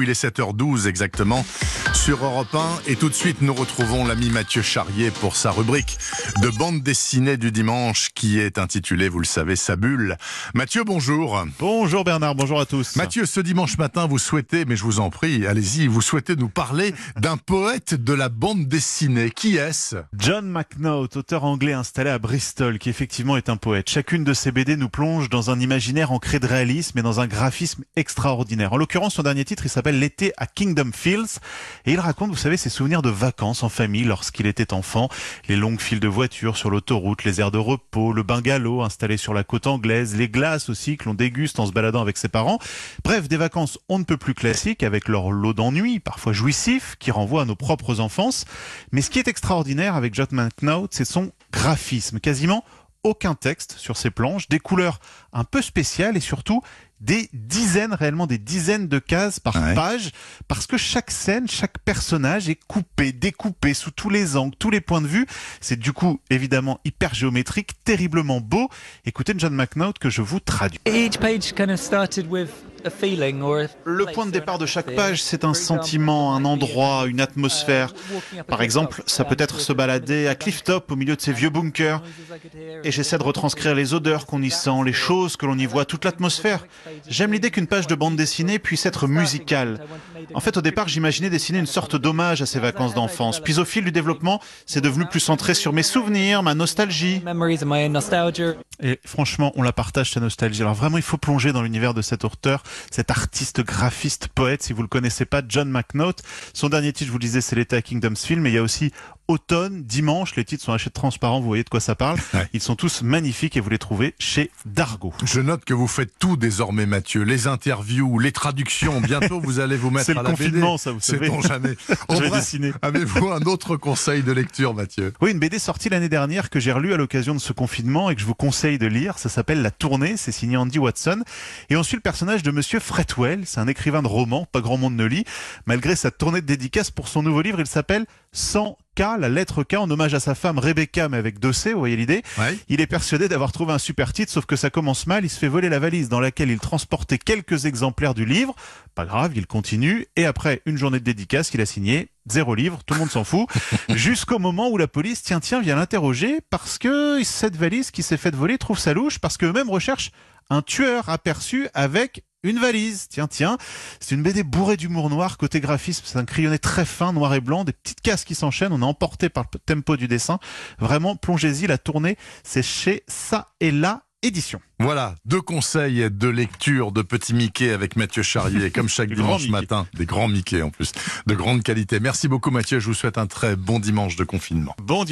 Il est 7h12 exactement sur Europe 1. Et tout de suite, nous retrouvons l'ami Mathieu Charrier pour sa rubrique de bande dessinée du dimanche qui est intitulée, vous le savez, Sa bulle. Mathieu, bonjour. Bonjour Bernard, bonjour à tous. Mathieu, ce dimanche matin, vous souhaitez, mais je vous en prie, allez-y, vous souhaitez nous parler d'un poète de la bande dessinée. Qui est-ce? John McNaught, auteur anglais installé à Bristol, qui effectivement est un poète. Chacune de ses BD nous plonge dans un imaginaire ancré de réalisme et dans un graphisme extraordinaire. En l'occurrence, son dernier titre, il s'appelle L'été à Kingdom Fields et il raconte, vous savez, ses souvenirs de vacances en famille lorsqu'il était enfant, les longues files de voitures sur l'autoroute, les aires de repos, le bungalow installé sur la côte anglaise, les glaces aussi que l'on déguste en se baladant avec ses parents. Bref, des vacances on ne peut plus classiques avec leur lot d'ennuis, parfois jouissifs, qui renvoient à nos propres enfances. Mais ce qui est extraordinaire avec John McNaught, c'est son graphisme. Quasiment aucun texte sur ces planches, des couleurs un peu spéciales et surtout des dizaines, réellement des dizaines de cases par Ouais. page, parce que chaque scène, chaque personnage est coupé, découpé sous tous les angles, tous les points de vue. C'est du coup évidemment hyper géométrique, terriblement beau. Écoutez John McNaught que je vous traduis. Each page kind of started with Le point de départ de chaque page, c'est un sentiment, un endroit, une uh, atmosphère. Par exemple, ça um, peut être se balader à Clifftop au milieu de ces vieux bunkers. Et j'essaie de retranscrire les odeurs qu'on y sent, les choses que l'on y voit, toute l'atmosphère. J'aime l'idée qu'une page de bande dessinée puisse être musicale. En fait, au départ, j'imaginais dessiner une sorte d'hommage à ces vacances d'enfance. Puis au fil du développement, c'est devenu plus centré sur mes souvenirs, ma nostalgie. Et franchement, on la partage, sa nostalgie. Alors vraiment, il faut plonger dans l'univers de cet auteur, cet artiste, graphiste, poète. Si vous le connaissez pas, John McNaught. Son dernier titre, je vous le disais, c'est l'été à Kingdom's Film. Mais il y a aussi Automne, Dimanche. Les titres sont achètés transparents. Vous voyez de quoi ça parle. Ouais. Ils sont tous magnifiques et vous les trouvez chez Dargo. Je note que vous faites tout désormais, Mathieu. Les interviews, les traductions. Bientôt, vous allez vous mettre C'est à le la confinement, BD. ça, vous savez. Sait-on jamais. Vais bref, dessiner. Avez-vous un autre conseil de lecture, Mathieu? Oui, une BD sortie l'année dernière que j'ai relue à l'occasion de ce confinement et que je vous conseille de lire. Ça s'appelle La Tournée. C'est signé Andy Watson. Et on suit le personnage de Monsieur Fretwell. C'est un écrivain de romans. Pas grand monde ne lit. Malgré sa tournée de dédicace pour son nouveau livre, il s'appelle 100 K, la lettre K en hommage à sa femme Rebecca, mais avec deux C, vous voyez l'idée. Ouais. Il est persuadé d'avoir trouvé un super titre, sauf que ça commence mal. Il se fait voler la valise dans laquelle il transportait quelques exemplaires du livre. Pas grave, il continue. Et après une journée de dédicace qu'il a signé, zéro livre, tout le monde s'en fout. Jusqu'au moment où la police, tiens, tiens, vient l'interroger parce que cette valise qui s'est faite voler trouve sa louche parce qu'eux-mêmes recherchent un tueur aperçu avec une valise. Tiens, tiens. C'est une BD bourrée d'humour noir. Côté graphisme, c'est un crayonné très fin, noir et blanc, des petites cases qui s'enchaînent. On est emporté par le tempo du dessin. Vraiment, plongez-y. La tournée, c'est chez Ça et là édition. Voilà, deux conseils de lecture de Petit Mickey avec Mathieu Charrier, comme chaque dimanche matin. Des grands Mickey en plus, de grande qualité. Merci beaucoup Mathieu, je vous souhaite un très bon dimanche de confinement. Bon dimanche.